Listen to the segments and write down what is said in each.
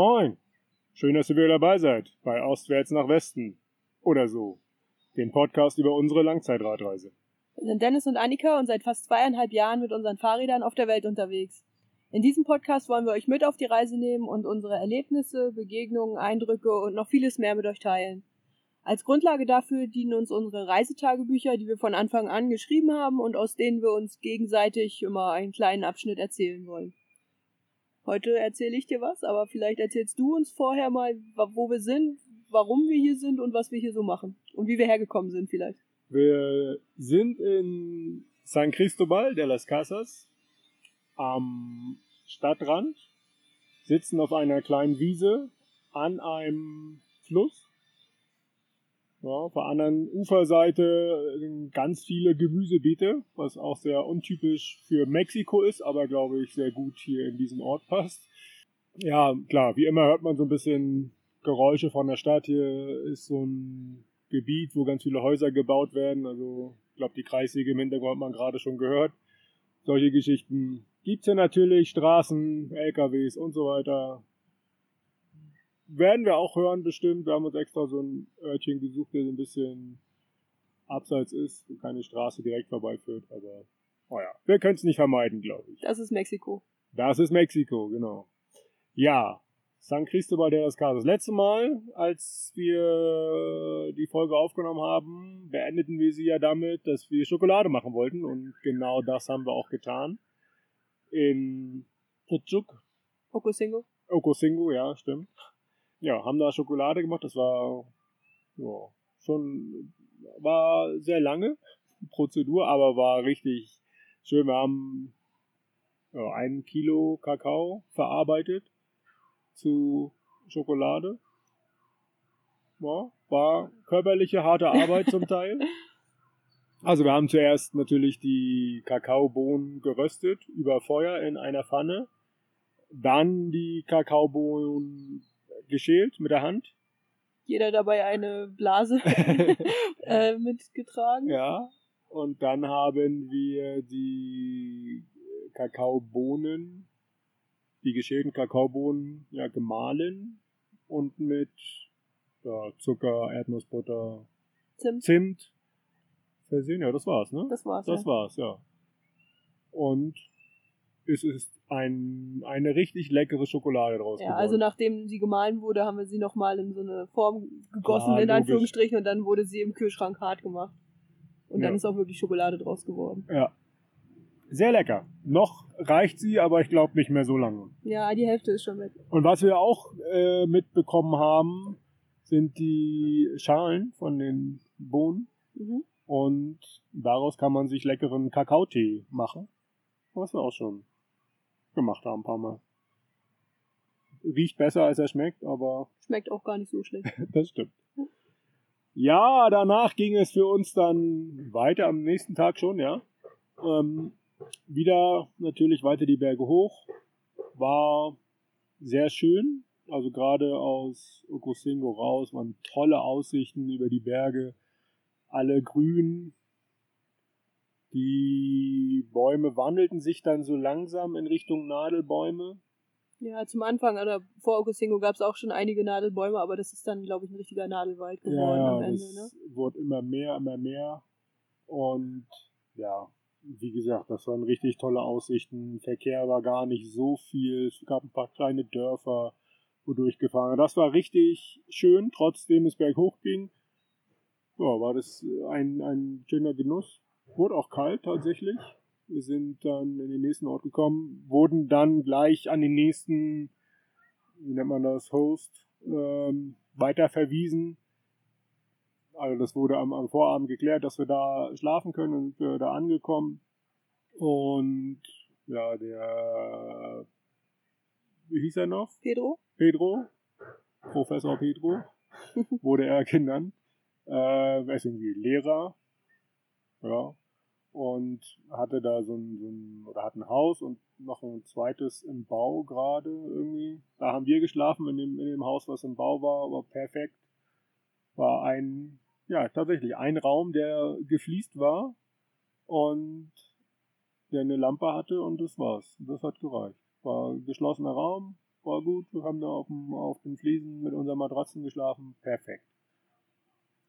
Moin! Schön, dass ihr wieder dabei seid bei Ostwärts nach Westen oder so, dem Podcast über unsere Langzeitradreise. Wir sind Dennis und Annika und seit fast zweieinhalb Jahren mit unseren Fahrrädern auf der Welt unterwegs. In diesem Podcast wollen wir euch mit auf die Reise nehmen und unsere Erlebnisse, Begegnungen, Eindrücke und noch vieles mehr mit euch teilen. Als Grundlage dafür dienen uns unsere Reisetagebücher, die wir von Anfang an geschrieben haben und aus denen wir uns gegenseitig immer einen kleinen Abschnitt erzählen wollen. Heute erzähle ich dir was, aber vielleicht erzählst du uns vorher mal, wo wir sind, warum wir hier sind und was wir hier so machen. Und wie wir hergekommen sind vielleicht. Wir sind in San Cristobal de las Casas am Stadtrand, sitzen auf einer kleinen Wiese an einem Fluss ja, auf der anderen Uferseite äh, ganz viele Gemüsebeete, was auch sehr untypisch für Mexiko ist, aber glaube ich sehr gut hier in diesen Ort passt. Ja, klar, wie immer hört man so ein bisschen Geräusche von der Stadt. Hier ist so ein Gebiet, wo ganz viele Häuser gebaut werden. Also ich glaube, die Kreissäge im Hintergrund hat man gerade schon gehört. Solche Geschichten gibt's hier natürlich, Straßen, LKWs und so weiter werden wir auch hören, bestimmt. Wir haben uns extra so ein Örtchen gesucht, der so ein bisschen abseits ist, wo keine Straße direkt vorbeiführt. Aber, naja, oh wir können es nicht vermeiden, glaube ich. Das ist Mexiko. Das ist Mexiko, genau. Ja, San Cristobal de las Casas. Letzte Mal, als wir die Folge aufgenommen haben, beendeten wir sie ja damit, dass wir Schokolade machen wollten. Und genau das haben wir auch getan. In Putzuk. Okosingo. Okosingo, ja, stimmt ja, haben da Schokolade gemacht. Das war ja, schon war sehr lange Prozedur, aber war richtig schön. Wir haben ja, ein Kilo Kakao verarbeitet zu Schokolade. Ja, war körperliche harte Arbeit zum Teil. Also wir haben zuerst natürlich die Kakaobohnen geröstet über Feuer in einer Pfanne. Dann die Kakaobohnen geschält mit der Hand. Jeder dabei eine Blase äh, mitgetragen. Ja. Und dann haben wir die Kakaobohnen, die geschälten Kakaobohnen, ja, gemahlen und mit ja, Zucker, Erdnussbutter, Zimt. Zimt versehen. Ja, das war's, ne? Das war's. Das ja. war's, ja. Und es ist ein, eine richtig leckere Schokolade draus Ja, also nachdem sie gemahlen wurde, haben wir sie nochmal in so eine Form gegossen, Klar, in. Anführungsstrichen, und dann wurde sie im Kühlschrank hart gemacht. Und dann Ja. ist auch wirklich Schokolade draus geworden. Ja. Sehr lecker. Noch reicht sie, aber ich glaube nicht mehr so lange. Ja, die Hälfte ist schon weg. Und was wir auch äh, mitbekommen haben, sind die Schalen von den Bohnen. Mhm. Und daraus kann man sich leckeren Kakaotee machen. Was wir auch schon gemacht haben ein paar Mal. Riecht besser als er schmeckt, aber Schmeckt auch gar nicht so schlecht. das stimmt. Ja, danach ging es für uns dann weiter am nächsten Tag schon, ja. Ähm, wieder natürlich weiter die Berge hoch. War sehr schön. Also gerade aus Okosingo raus waren tolle Aussichten über die Berge. Alle grün. Die Bäume wandelten sich dann so langsam in Richtung Nadelbäume. Ja, zum Anfang oder vor Okosingo gab es auch schon einige Nadelbäume, aber das ist dann, glaube ich, ein richtiger Nadelwald geworden ja, am Ende. das Ne? wurde immer mehr, immer mehr. Und ja, wie gesagt, das waren richtig tolle Aussichten. Verkehr war gar nicht so viel. Es gab ein paar kleine Dörfer, wodurch gefahren. Das war richtig schön, trotzdem es berghoch ging. Ja, war das ein, ein schöner Genuss. Wurde auch kalt tatsächlich. Wir sind dann in den nächsten Ort gekommen, wurden dann gleich an den nächsten, wie nennt man das, Host, ähm, weiter verwiesen. Also das wurde am, am Vorabend geklärt, dass wir da schlafen können und wir da angekommen. Und ja, der, wie hieß er noch? Pedro? Pedro, Professor Pedro, wurde er genannt. Äh, wer ist irgendwie Lehrer, ja, und hatte da so ein, so ein, oder hat ein Haus und noch ein zweites im Bau gerade irgendwie. Da haben wir geschlafen in dem, in dem Haus, was im Bau war, aber perfekt. War ein, ja, tatsächlich ein Raum, der gefliest war und der eine Lampe hatte und das war's. Das hat gereicht. War geschlossener Raum, war gut. Wir haben da auf, dem, auf den Fliesen mit unseren Matratzen geschlafen. Perfekt.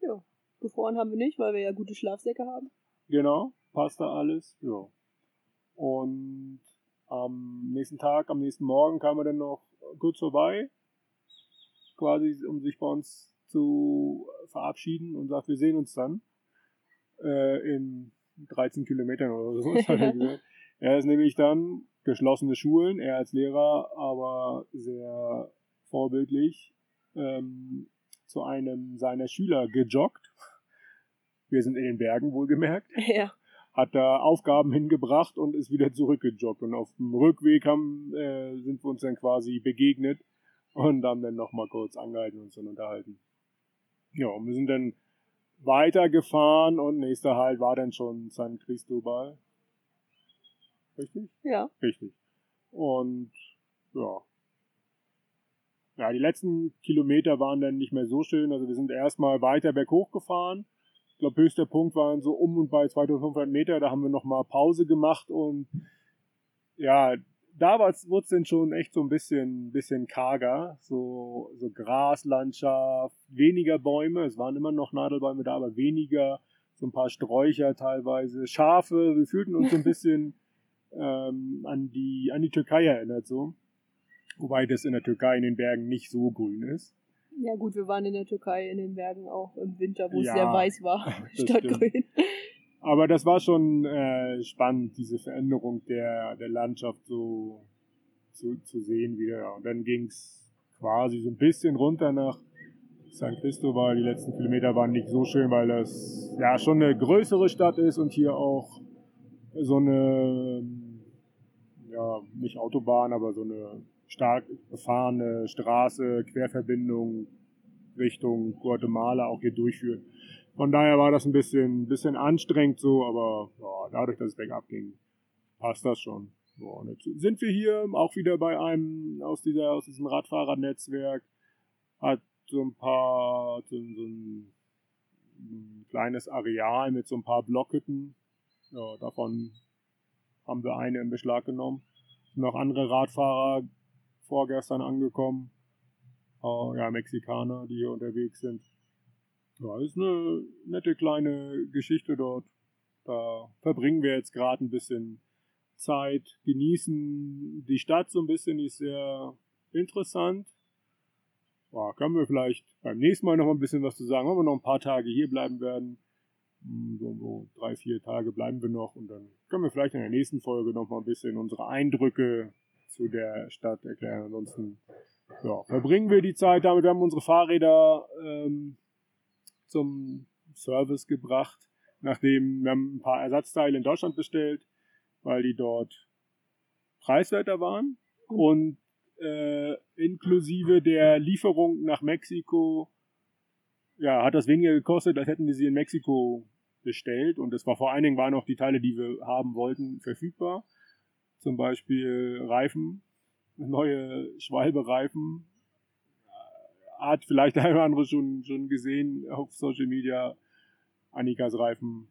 Ja. Gefroren haben wir nicht, weil wir ja gute Schlafsäcke haben. Genau, passt da alles. Ja. Und am nächsten Tag, am nächsten Morgen kam er dann noch kurz vorbei, quasi um sich bei uns zu verabschieden und sagt, wir sehen uns dann äh, in 13 Kilometern oder so. hat er, gesagt. er ist nämlich dann geschlossene Schulen, er als Lehrer, aber sehr vorbildlich ähm, zu einem seiner Schüler gejoggt. Wir sind in den Bergen wohlgemerkt. Ja. Hat da Aufgaben hingebracht und ist wieder zurückgejoggt. Und auf dem Rückweg haben, äh, sind wir uns dann quasi begegnet und haben dann nochmal kurz angehalten und uns dann unterhalten. Ja, und wir sind dann weitergefahren und nächster Halt war dann schon San Cristobal. Richtig? Ja. Richtig. Und ja. Ja, die letzten Kilometer waren dann nicht mehr so schön. Also wir sind erstmal weiter berghoch gefahren. Ich glaube, höchster Punkt waren so um und bei 2500 Meter. Da haben wir nochmal Pause gemacht und ja, da wurde es dann schon echt so ein bisschen, bisschen karger. So, so Graslandschaft, weniger Bäume. Es waren immer noch Nadelbäume da, aber weniger. So ein paar Sträucher teilweise. Schafe. Wir fühlten uns so ein bisschen ähm, an, die, an die Türkei erinnert so. Wobei das in der Türkei in den Bergen nicht so grün ist. Ja gut, wir waren in der Türkei in den Bergen auch im Winter, wo Ja, es sehr weiß war, statt stimmt. grün. Aber das war schon äh, spannend, diese Veränderung der, der Landschaft so zu, zu sehen wieder. Und dann ging's quasi so ein bisschen runter nach San Cristobal. Die letzten Kilometer waren nicht so schön, weil das ja schon eine größere Stadt ist und hier auch so eine, ja, nicht Autobahn, aber so eine stark befahrene Straße, Querverbindung Richtung Guatemala auch hier durchführt. Von daher war das ein bisschen, bisschen anstrengend so, aber ja, dadurch, dass es bergab ging, passt das schon. Und jetzt sind wir hier auch wieder bei einem aus, dieser, aus diesem Radfahrernetzwerk, hat so ein paar, so, so ein, ein kleines Areal mit so ein paar Blockhütten. Ja, davon haben wir eine in Beschlag genommen. Noch andere Radfahrer vorgestern angekommen. Äh, ja, Mexikaner, die hier unterwegs sind. Ja, ist eine nette kleine Geschichte dort. Da verbringen wir jetzt gerade ein bisschen Zeit, genießen die Stadt so ein bisschen, die ist sehr interessant. Ja, können wir vielleicht beim nächsten Mal noch mal ein bisschen was zu sagen, wenn wir noch ein paar Tage hier bleiben werden. Hm, So, so drei, vier Tage bleiben wir noch und dann können wir vielleicht in der nächsten Folge noch mal ein bisschen unsere Eindrücke zu der Stadt erklären. Ansonsten ja, verbringen wir die Zeit damit. Wir haben unsere Fahrräder ähm, zum Service gebracht, nachdem wir haben ein paar Ersatzteile in Deutschland bestellt, weil die dort preiswerter waren und äh, inklusive der Lieferung nach Mexiko ja, hat das weniger gekostet, als hätten wir sie in Mexiko bestellt. Und es war vor allen Dingen waren auch die Teile, die wir haben wollten, verfügbar. Zum Beispiel Reifen, neue Schwalbe-Reifen. Hat vielleicht der eine oder andere schon, schon gesehen auf Social Media. Annikas Reifen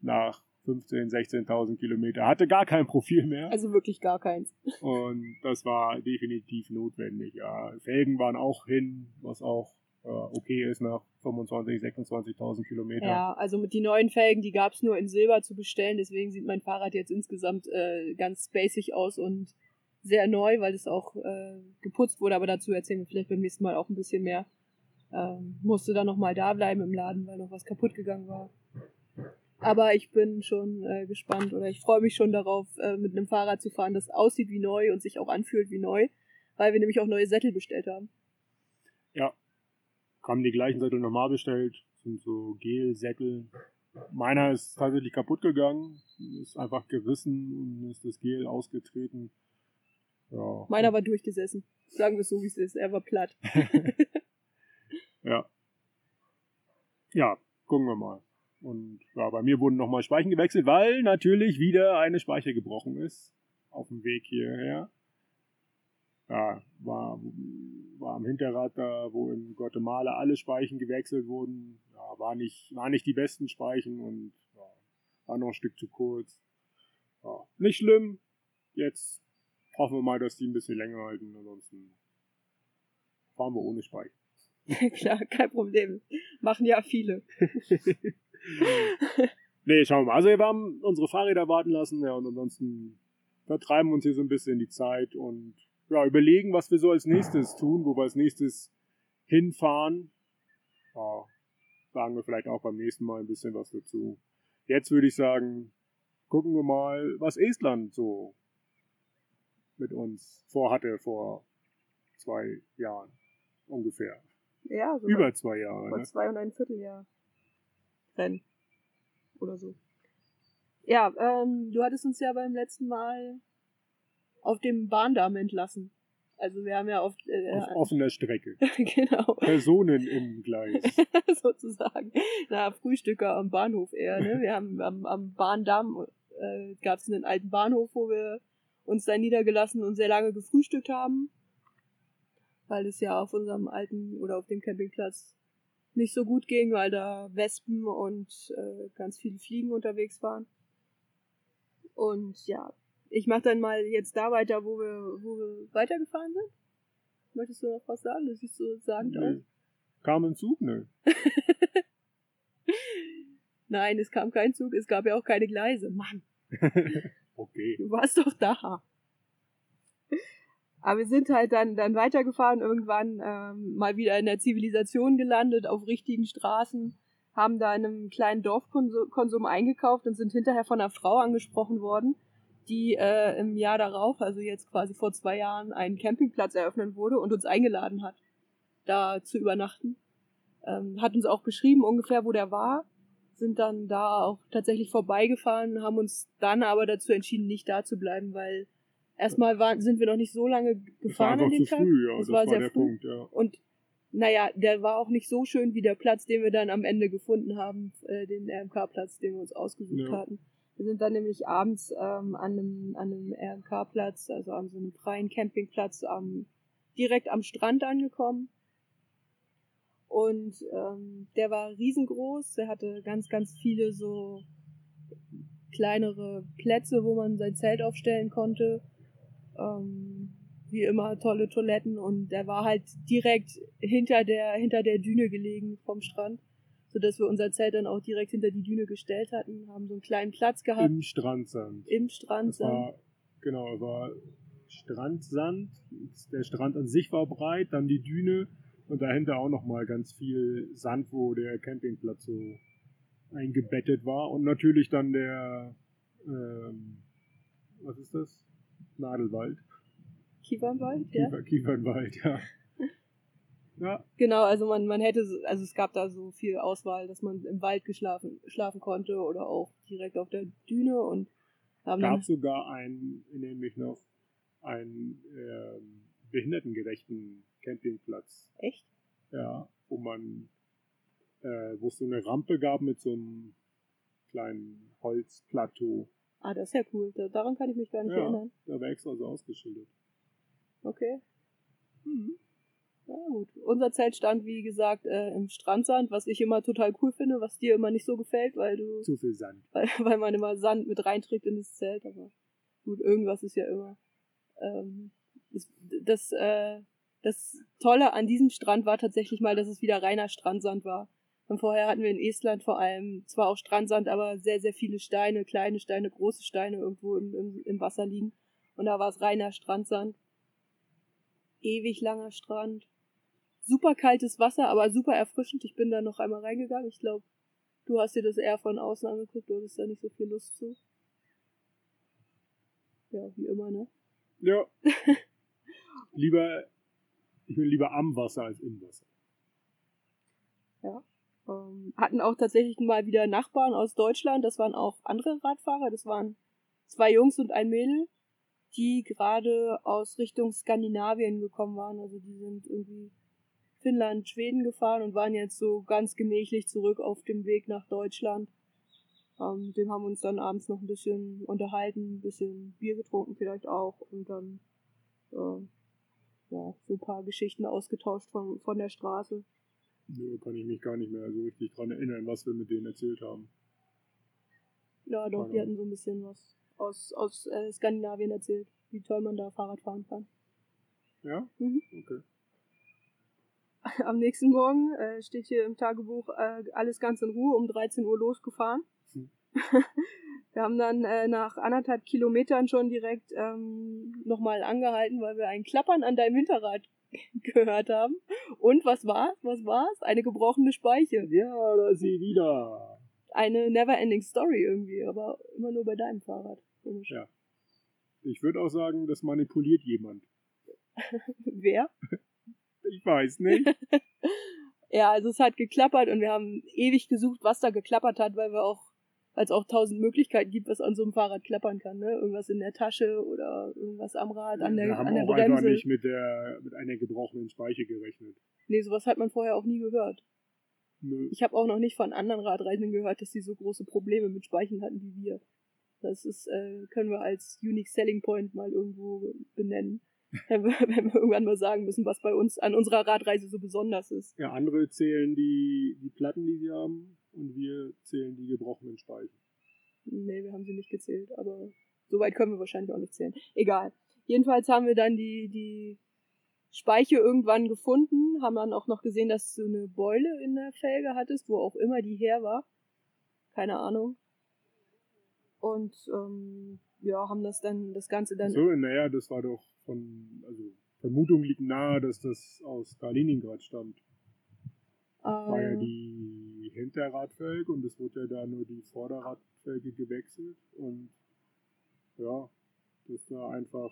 nach 15.000, 16.000 Kilometer. Hatte gar kein Profil mehr. Also wirklich gar keins. Und das war definitiv notwendig. Ja. Felgen waren auch hin, was auch okay ist nach 25.000, 26.000 Kilometer. Ja, also mit die neuen Felgen, die gab es nur in Silber zu bestellen, deswegen sieht mein Fahrrad jetzt insgesamt äh, ganz spacig aus und sehr neu, weil es auch äh, geputzt wurde, aber dazu erzählen wir vielleicht beim nächsten Mal auch ein bisschen mehr. Ähm, musste dann nochmal da bleiben im Laden, weil noch was kaputt gegangen war. Aber ich bin schon äh, gespannt oder ich freue mich schon darauf, äh, mit einem Fahrrad zu fahren, das aussieht wie neu und sich auch anfühlt wie neu, weil wir nämlich auch neue Sättel bestellt haben. Ja. Haben die gleichen Sättel normal bestellt. Sind so Gel-Sättel. Meiner ist tatsächlich kaputt gegangen. Ist einfach gerissen und ist das Gel ausgetreten. Ja. Meiner war durchgesessen. Sagen wir es so, wie es ist. Er war platt. Ja. Ja, gucken wir mal. Und ja, bei mir wurden nochmal Speichen gewechselt, weil natürlich wieder eine Speiche gebrochen ist. Auf dem Weg hierher. Ja, war, war am Hinterrad da, wo in Guatemala alle Speichen gewechselt wurden. Ja, war nicht, war nicht die besten Speichen und ja, war noch ein Stück zu kurz. Ja, nicht schlimm. Jetzt hoffen wir mal, dass die ein bisschen länger halten. Ansonsten fahren wir ohne Speicher. Klar, kein Problem. Machen ja viele. nee, schauen wir mal. Also wir haben unsere Fahrräder warten lassen, ja, und ansonsten vertreiben uns hier so ein bisschen die Zeit und ja, überlegen, was wir so als nächstes tun, wo wir als nächstes hinfahren. Ja, sagen wir vielleicht auch beim nächsten Mal ein bisschen was dazu. Jetzt würde ich sagen, gucken wir mal, was Estland so mit uns vorhatte vor zwei Jahren ungefähr. Ja, so Über zwei Jahre. vor Ne? zwei und ein Vierteljahr. Rennen. Oder so. Ja, ähm, du hattest uns ja beim letzten Mal auf dem Bahndamm entlassen. Also wir haben ja auf, äh, Auf offener Strecke. genau, Personen im Gleis. sozusagen. Na, Frühstücker am Bahnhof eher, ne? Wir haben am, am Bahndamm äh, gab es einen alten Bahnhof, wo wir uns da niedergelassen und sehr lange gefrühstückt haben. Weil es ja auf unserem alten oder auf dem Campingplatz nicht so gut ging, weil da Wespen und äh, ganz viele Fliegen unterwegs waren. Und ja, ich mache dann mal jetzt da weiter, wo wir, wo wir weitergefahren sind. Möchtest du noch was sagen? Du siehst so sagend aus. Kam ein Zug? Nö. Nein, es kam kein Zug, es gab ja auch keine Gleise. Mann, okay. du warst doch da. Aber wir sind halt dann, dann weitergefahren, irgendwann ähm, mal wieder in der Zivilisation gelandet, auf richtigen Straßen, haben da in einem kleinen Dorfkonsum eingekauft und sind hinterher von einer Frau angesprochen worden, die äh, im Jahr darauf, also jetzt quasi vor zwei Jahren, einen Campingplatz eröffnen wurde und uns eingeladen hat, da zu übernachten. Ähm, hat uns auch beschrieben ungefähr, wo der war, sind dann da auch tatsächlich vorbeigefahren, haben uns dann aber dazu entschieden, nicht da zu bleiben, weil erstmal waren, sind wir noch nicht so lange Das gefahren an dem Tag. früh, ja. Es Das war war sehr früh. Punkt, ja. Und naja, der war auch nicht so schön wie der Platz, den wir dann am Ende gefunden haben, äh, den RMK-Platz, den wir uns ausgesucht Ja. hatten. Wir sind dann nämlich abends ähm, an einem, an einem RMK-Platz, also an so einem freien Campingplatz, am, direkt am Strand angekommen. Und ähm, der war riesengroß, der hatte ganz, ganz viele so kleinere Plätze, wo man sein Zelt aufstellen konnte. Ähm, wie immer tolle Toiletten und der war halt direkt hinter der hinter der Düne gelegen vom Strand, so dass wir unser Zelt dann auch direkt hinter die Düne gestellt hatten, haben so einen kleinen Platz gehabt Im Strandsand. im Strand. Es war, genau, es war Strandsand. Der Strand an sich war breit, dann die Düne und dahinter auch nochmal ganz viel Sand, wo der Campingplatz so eingebettet war. Und natürlich dann der, ähm, was ist das? Nadelwald. Kiefernwald, ja. Kiefer, Kiefernwald, ja. Ja, Genau, also man, man hätte, so- also es gab da so viel Auswahl, dass man im Wald geschlafen, schlafen konnte oder auch direkt auf der Düne und haben gab sogar einen, nämlich noch einen ähm, behindertengerechten Campingplatz. echt? Ja, wo man, äh, wo es so eine Rampe gab mit so einem kleinen Holzplateau. Ah, das ist ja cool. Da, daran kann ich mich gar nicht Ja. erinnern. Da war extra so ausgeschildert. Okay. Mhm. Ja, gut. Unser Zelt stand, wie gesagt, äh, im Strandsand, was ich immer total cool finde, was dir immer nicht so gefällt, weil du, Zu viel Sand. weil, weil man immer Sand mit reinträgt in das Zelt, aber gut, irgendwas ist ja immer. Ähm, das, das, äh, das Tolle an diesem Strand war tatsächlich mal, dass es wieder reiner Strandsand war. Und vorher hatten wir in Estland vor allem zwar auch Strandsand, aber sehr, sehr viele Steine, kleine Steine, große Steine irgendwo im, im, im Wasser liegen. Und da war es reiner Strandsand. Ewig langer Strand. Super kaltes Wasser, aber super erfrischend. Ich bin da noch einmal reingegangen. Ich glaube, du hast dir das eher von außen angeguckt, du hattest da nicht so viel Lust zu. Ja, wie immer, ne? Ja. lieber, ich bin lieber am Wasser als im Wasser. Ähm, hatten auch tatsächlich mal wieder Nachbarn aus Deutschland. Das waren auch andere Radfahrer. Das waren zwei Jungs und ein Mädel, die gerade aus Richtung Skandinavien gekommen waren. Also die sind irgendwie Finnland, Schweden gefahren und waren jetzt so ganz gemächlich zurück auf dem Weg nach Deutschland. Ähm, mit dem haben wir uns dann abends noch ein bisschen unterhalten, ein bisschen Bier getrunken vielleicht auch und dann äh, ja, so ein paar Geschichten ausgetauscht von, von der Straße. Nö, kann ich mich gar nicht mehr so richtig dran erinnern, was wir mit denen erzählt haben. Ja, doch, Keine die hatten so ein bisschen was aus, aus äh, Skandinavien erzählt, wie toll man da Fahrrad fahren kann. Ja? Mhm. Okay. am nächsten Morgen äh, steht hier im Tagebuch äh, alles ganz in Ruhe um 13 Uhr losgefahren. Hm. wir haben dann äh, nach anderthalb Kilometern schon direkt ähm, nochmal angehalten, weil wir ein Klappern an deinem Hinterrad gehört haben. Und was war's? Was war's? Eine gebrochene Speiche. Ja, da ist sie wieder. Eine never-ending Story irgendwie, aber immer nur bei deinem Fahrrad. Komisch. Ja. Ich würde auch sagen, das manipuliert jemand. Wer? Ich weiß nicht. ja, also es hat geklappert und wir haben ewig gesucht, was da geklappert hat, weil wir auch, weil es auch tausend Möglichkeiten gibt, was an so einem Fahrrad klappern kann, ne? Irgendwas in der Tasche oder irgendwas am Rad, an der, wir haben an der auch Bremse. einfach nicht mit der, mit einer gebrochenen Speiche gerechnet. Nee, sowas hat man vorher auch nie gehört. Nö. Ich habe auch noch nicht von anderen Radreisenden gehört, dass sie so große Probleme mit Speichen hatten wie wir. Das ist, äh, können wir als Unique Selling Point mal irgendwo benennen. Wenn wir, wenn wir irgendwann mal sagen müssen, was bei uns an unserer Radreise so besonders ist. Ja, andere zählen die, die Platten, die sie haben, und wir zählen die gebrochenen Speichen. Nee, wir haben sie nicht gezählt, aber so weit können wir wahrscheinlich auch nicht zählen. Egal. Jedenfalls haben wir dann die, die Speiche irgendwann gefunden, haben dann auch noch gesehen, dass du eine Beule in der Felge hattest, wo auch immer die her war. Keine Ahnung. Und ähm, ja, haben das dann, das Ganze dann. So, naja, das war doch von, also Vermutung liegt nahe, dass das aus Kaliningrad stammt. Äh, War ja die Hinterradfelge und es wurde ja da nur die Vorderradfelge gewechselt und ja, dass da einfach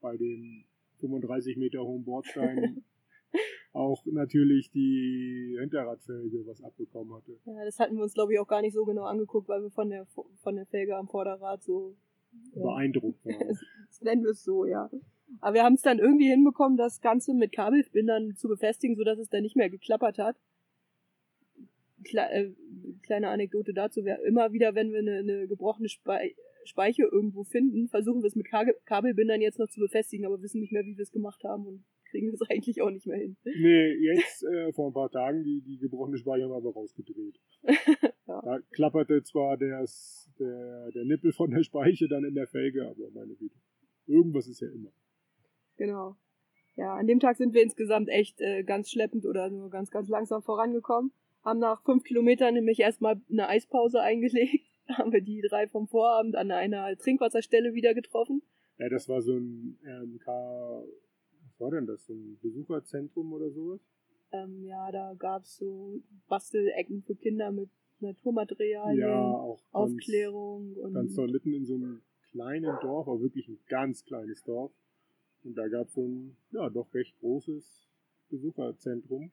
bei dem 35 Meter hohen Bordstein auch natürlich die Hinterradfelge was abbekommen hatte. Ja, das hatten wir uns glaube ich auch gar nicht so genau angeguckt, weil wir von der von der Felge am Vorderrad so ja. beeindruckt waren. nennen wir es so, ja. Aber wir haben es dann irgendwie hinbekommen, das Ganze mit Kabelbindern zu befestigen, sodass es dann nicht mehr geklappert hat. Kle äh, kleine Anekdote dazu wäre immer wieder, wenn wir eine, eine gebrochene Spei Speiche irgendwo finden, versuchen wir es mit Kabelbindern jetzt noch zu befestigen, aber wissen nicht mehr, wie wir es gemacht haben und kriegen es eigentlich auch nicht mehr hin. Nee, jetzt äh, vor ein paar Tagen, die, die gebrochene Speiche haben wir aber rausgedreht. ja. Da klapperte zwar des, der, der Nippel von der Speiche dann in der Felge, aber meine Güte. Irgendwas ist ja immer. Genau. Ja, an dem Tag sind wir insgesamt echt äh, ganz schleppend oder nur ganz, ganz langsam vorangekommen. Haben nach fünf Kilometern nämlich erstmal eine Eispause eingelegt. haben wir die drei vom Vorabend an einer Trinkwasserstelle wieder getroffen. Ja, das war so ein RMK, was war denn das, so ein Besucherzentrum oder sowas? Ähm, ja, da gab's so Bastelecken für Kinder mit Naturmaterialien, ja, auch Aufklärung ganz, und. Ganz toll, mitten in so einem kleinen Dorf, aber wirklich ein ganz kleines Dorf. Und da gab es so ein, ja, doch recht großes Besucherzentrum,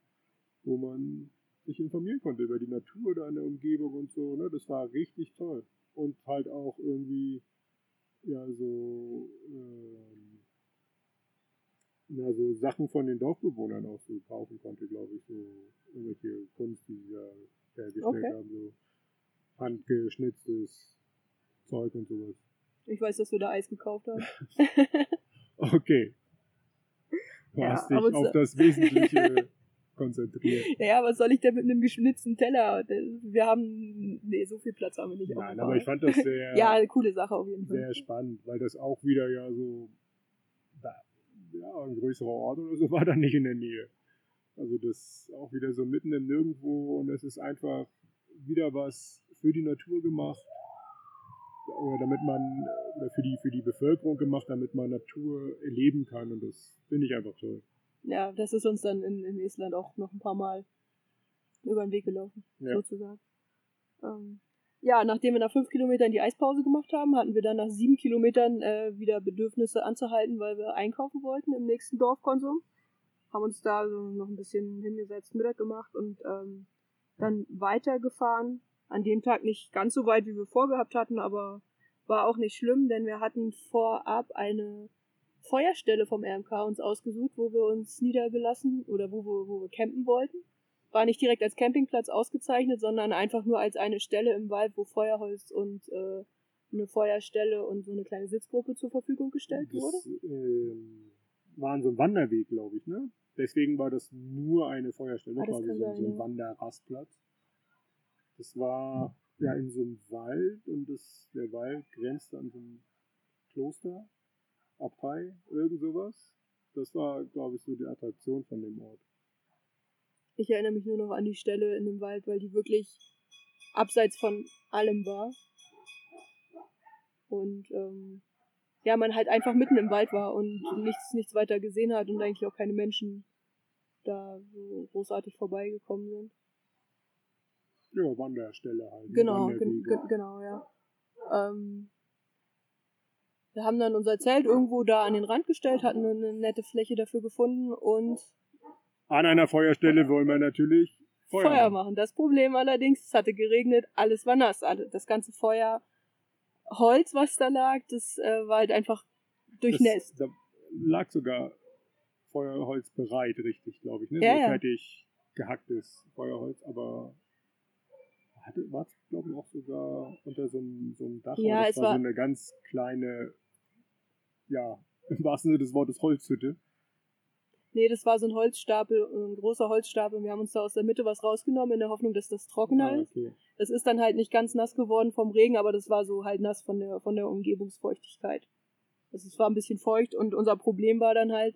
wo man sich informieren konnte über die Natur da in der Umgebung und so, ne? Das war richtig toll. Und halt auch irgendwie, ja, so, ähm, na, so Sachen von den Dorfbewohnern auch so kaufen konnte, glaube ich, so irgendwelche Kunst, die sie da hergestellt okay. haben, so handgeschnitztes Zeug und sowas. Ich weiß, dass du da Eis gekauft hast. okay. Du ja, hast dich auf das Wesentliche konzentriert. Ja, was soll ich denn mit einem geschnitzten Teller? Wir haben, nee, so viel Platz haben wir nicht. Nein, aber ich fand das sehr, ja, eine coole Sache auf jeden Fall. Sehr spannend, weil das auch wieder ja so, ja, ein größerer Ort oder so war da nicht in der Nähe. Also das auch wieder so mitten im Nirgendwo und es ist einfach wieder was für die Natur gemacht oder damit man oder für die für die Bevölkerung gemacht, damit man Natur erleben kann und das finde ich einfach toll. Ja, das ist uns dann in, in Estland auch noch ein paar Mal über den Weg gelaufen, ja. sozusagen. Ähm, ja, nachdem wir nach fünf Kilometern die Eispause gemacht haben, hatten wir dann nach sieben Kilometern äh, wieder Bedürfnisse anzuhalten, weil wir einkaufen wollten im nächsten Dorfkonsum. Haben uns da so noch ein bisschen hingesetzt, Mittag gemacht und ähm, dann weitergefahren an dem Tag nicht ganz so weit, wie wir vorgehabt hatten, aber war auch nicht schlimm, denn wir hatten vorab eine Feuerstelle vom RMK uns ausgesucht, wo wir uns niedergelassen oder wo wir, wo wir campen wollten. War nicht direkt als Campingplatz ausgezeichnet, sondern einfach nur als eine Stelle im Wald, wo Feuerholz und äh, eine Feuerstelle und so eine kleine Sitzgruppe zur Verfügung gestellt das, wurde. Äh, war so ein Wanderweg, glaube ich, ne? Deswegen war das nur eine Feuerstelle, ah, quasi so, sein, so ein ja. Wanderrastplatz. Das war ja in so einem Wald und das, der Wald grenzte an so einem Kloster, Abtei, irgend sowas. Das war, glaube ich, so die Attraktion von dem Ort. Ich erinnere mich nur noch an die Stelle in dem Wald, weil die wirklich abseits von allem war. Und ähm, ja, man halt einfach mitten im Wald war und nichts, nichts weiter gesehen hat und eigentlich auch keine Menschen da so großartig vorbeigekommen sind. Ja, Wanderstelle halt. Genau, gen genau, ja. Ähm, wir haben dann unser Zelt irgendwo da an den Rand gestellt, hatten eine nette Fläche dafür gefunden und an einer Feuerstelle wollen wir natürlich Feuer, Feuer machen. Das Problem allerdings, es hatte geregnet, alles war nass. Das ganze Feuer, Holz, was da lag, das äh, war halt einfach durchnässt. Da lag sogar Feuerholz bereit, richtig, glaube ich. Ne? Ja, so ja. fertig gehacktes Feuerholz, aber hatte, war es, glaube ich, auch sogar unter so einem, so einem Dach. Ja, das es war war so eine ganz kleine, ja, im wahrsten Sinne des Wortes Holzhütte. Nee, das war so ein Holzstapel, ein großer Holzstapel. Wir haben uns da aus der Mitte was rausgenommen, in der Hoffnung, dass das trockener Ah, ist. okay. Das ist dann halt nicht ganz nass geworden vom Regen, aber das war so halt nass von der, von der Umgebungsfeuchtigkeit. Also es war ein bisschen feucht und unser Problem war dann halt.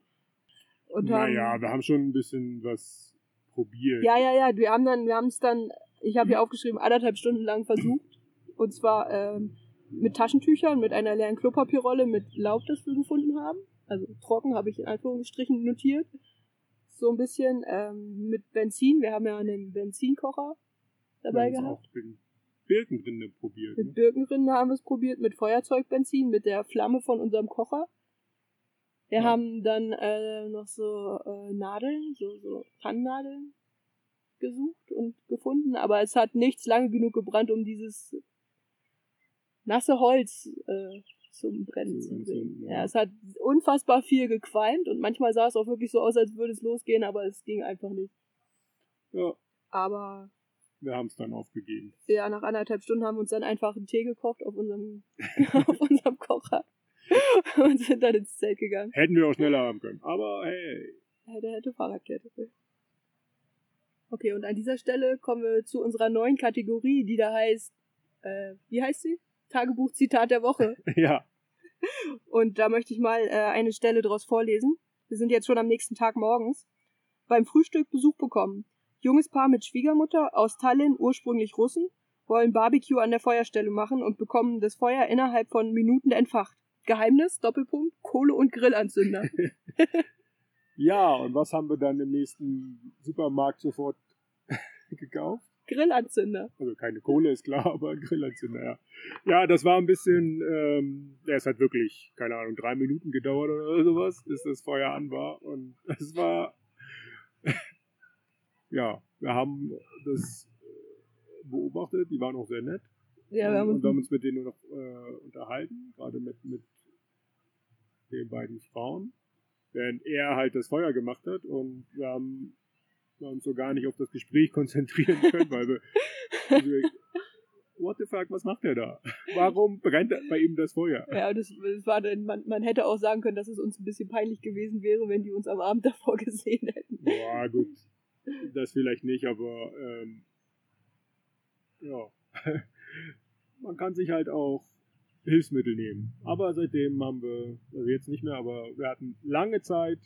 Und Naja, haben, wir haben schon ein bisschen was probiert. ja, ja, ja, wir haben dann, wir haben es dann, ich habe hier aufgeschrieben, anderthalb Stunden lang versucht. Und zwar ähm, mit Taschentüchern, mit einer leeren Klopapierrolle, mit Laub, das wir gefunden haben. Also trocken habe ich in Anführungsstrichen notiert. So ein bisschen ähm, mit Benzin. Wir haben ja einen Benzinkocher dabei wir gehabt. auch mit Birkenrinde probiert. Mit Ne? Birkenrinde haben wir es probiert, mit Feuerzeugbenzin, mit der Flamme von unserem Kocher. Wir Ja. haben dann äh, noch so äh, Nadeln, so, so Tannennadeln gesucht und gefunden, aber es hat nichts lange genug gebrannt, um dieses nasse Holz äh, zum Brennen Zu bringen. ja. Ja, es hat unfassbar viel gequalmt und manchmal sah es auch wirklich so aus, als würde es losgehen, aber es ging einfach nicht. Ja, Aber wir haben es dann aufgegeben. ja, nach anderthalb Stunden haben wir uns dann einfach einen Tee gekocht auf unserem, auf unserem Kocher und sind dann ins Zelt gegangen. Hätten wir auch schneller haben können. Aber hey, Ja, der hätte Fahrradkette. Okay, und an dieser Stelle kommen wir zu unserer neuen Kategorie, die da heißt, äh, wie heißt sie? Tagebuch Zitat der Woche. ja, Und da möchte ich mal äh, eine Stelle draus vorlesen. Wir sind jetzt schon am nächsten Tag morgens. Beim Frühstück Besuch bekommen. Junges Paar mit Schwiegermutter aus Tallinn, ursprünglich Russen, wollen Barbecue an der Feuerstelle machen und bekommen das Feuer innerhalb von Minuten entfacht. Geheimnis, Doppelpunkt, Kohle und Grillanzünder. ja, und was haben wir dann im nächsten Supermarkt sofort gekauft? Grillanzünder. Also keine Kohle ist klar, aber Grillanzünder, ja. Ja, das war ein bisschen, ähm, ja, es hat wirklich, keine Ahnung, drei Minuten gedauert oder sowas, bis das Feuer an war. Und es war, ja, wir haben das beobachtet, die waren auch sehr nett. Ja, wir haben und, wir haben uns mit denen noch äh, unterhalten, gerade mit, mit den beiden Frauen, während er halt das Feuer gemacht hat und wir haben wir uns so gar nicht auf das Gespräch konzentrieren können, weil wir, also, what the fuck, was macht er da? Warum brennt bei ihm das Feuer? Ja, das, das war dann, man, man hätte auch sagen können, dass es uns ein bisschen peinlich gewesen wäre, wenn die uns am Abend davor gesehen hätten. Boah, gut, das vielleicht nicht, aber ähm, ja, man kann sich halt auch Hilfsmittel nehmen. Aber seitdem haben wir, also jetzt nicht mehr, aber wir hatten lange Zeit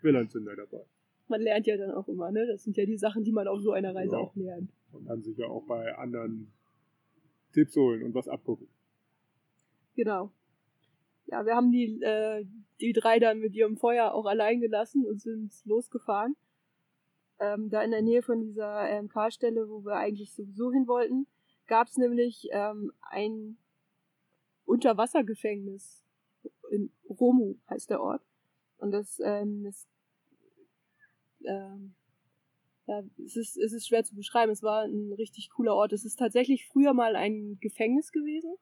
Grillanzünder dabei. Man lernt ja dann auch immer, ne? Das sind ja die Sachen, die man auf so einer Reise Ja. auch lernt. Man kann sich ja auch bei anderen Tipps holen und was abgucken. Genau. Ja, wir haben die, äh, die drei dann mit ihrem Feuer auch allein gelassen und sind losgefahren. Ähm, da in der Nähe von dieser ähm, Karstelle, wo wir eigentlich sowieso hin wollten, gab es nämlich ähm, ein Unterwassergefängnis. In Romu heißt der Ort. Und das, ähm, das ähm, ja, es ist, es ist schwer zu beschreiben. Es war ein richtig cooler Ort. Es ist tatsächlich früher mal ein Gefängnis gewesen.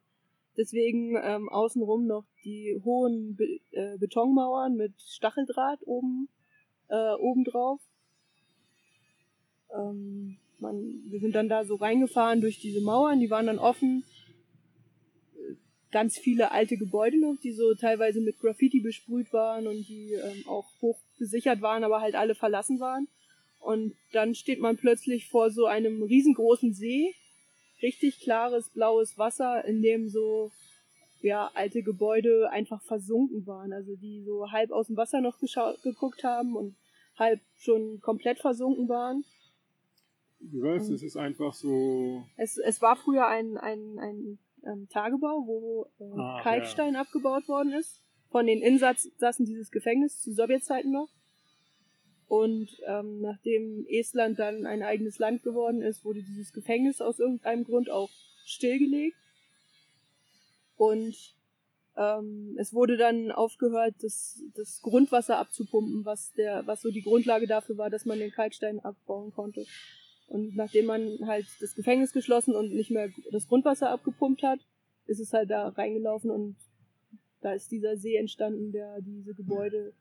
Deswegen ähm, außenrum noch die hohen Be äh, Betonmauern mit Stacheldraht oben, äh, oben drauf. Ähm, man, wir sind dann da so reingefahren durch diese Mauern, die waren dann offen. Ganz viele alte Gebäude noch, die so teilweise mit Graffiti besprüht waren und die ähm, auch hoch gesichert waren, aber halt alle verlassen waren. Und dann steht man plötzlich vor so einem riesengroßen See, richtig klares blaues Wasser, in dem so ja alte Gebäude einfach versunken waren, also die so halb aus dem Wasser noch geguckt haben und halb schon komplett versunken waren. Was? Es ist einfach so. Es, es war früher ein, ein, ein, ein Tagebau, wo äh, Ach, Kalkstein abgebaut worden ist. Von den Insassen dieses Gefängnisses zu Sowjetzeiten noch. Und ähm, nachdem Estland dann ein eigenes Land geworden ist, wurde dieses Gefängnis aus irgendeinem Grund auch stillgelegt. Und ähm, es wurde dann aufgehört, das, das Grundwasser abzupumpen, was der, was so die Grundlage dafür war, dass man den Kalkstein abbauen konnte. Und nachdem man halt das Gefängnis geschlossen und nicht mehr das Grundwasser abgepumpt hat, ist es halt da reingelaufen und da ist dieser See entstanden, der diese Gebäude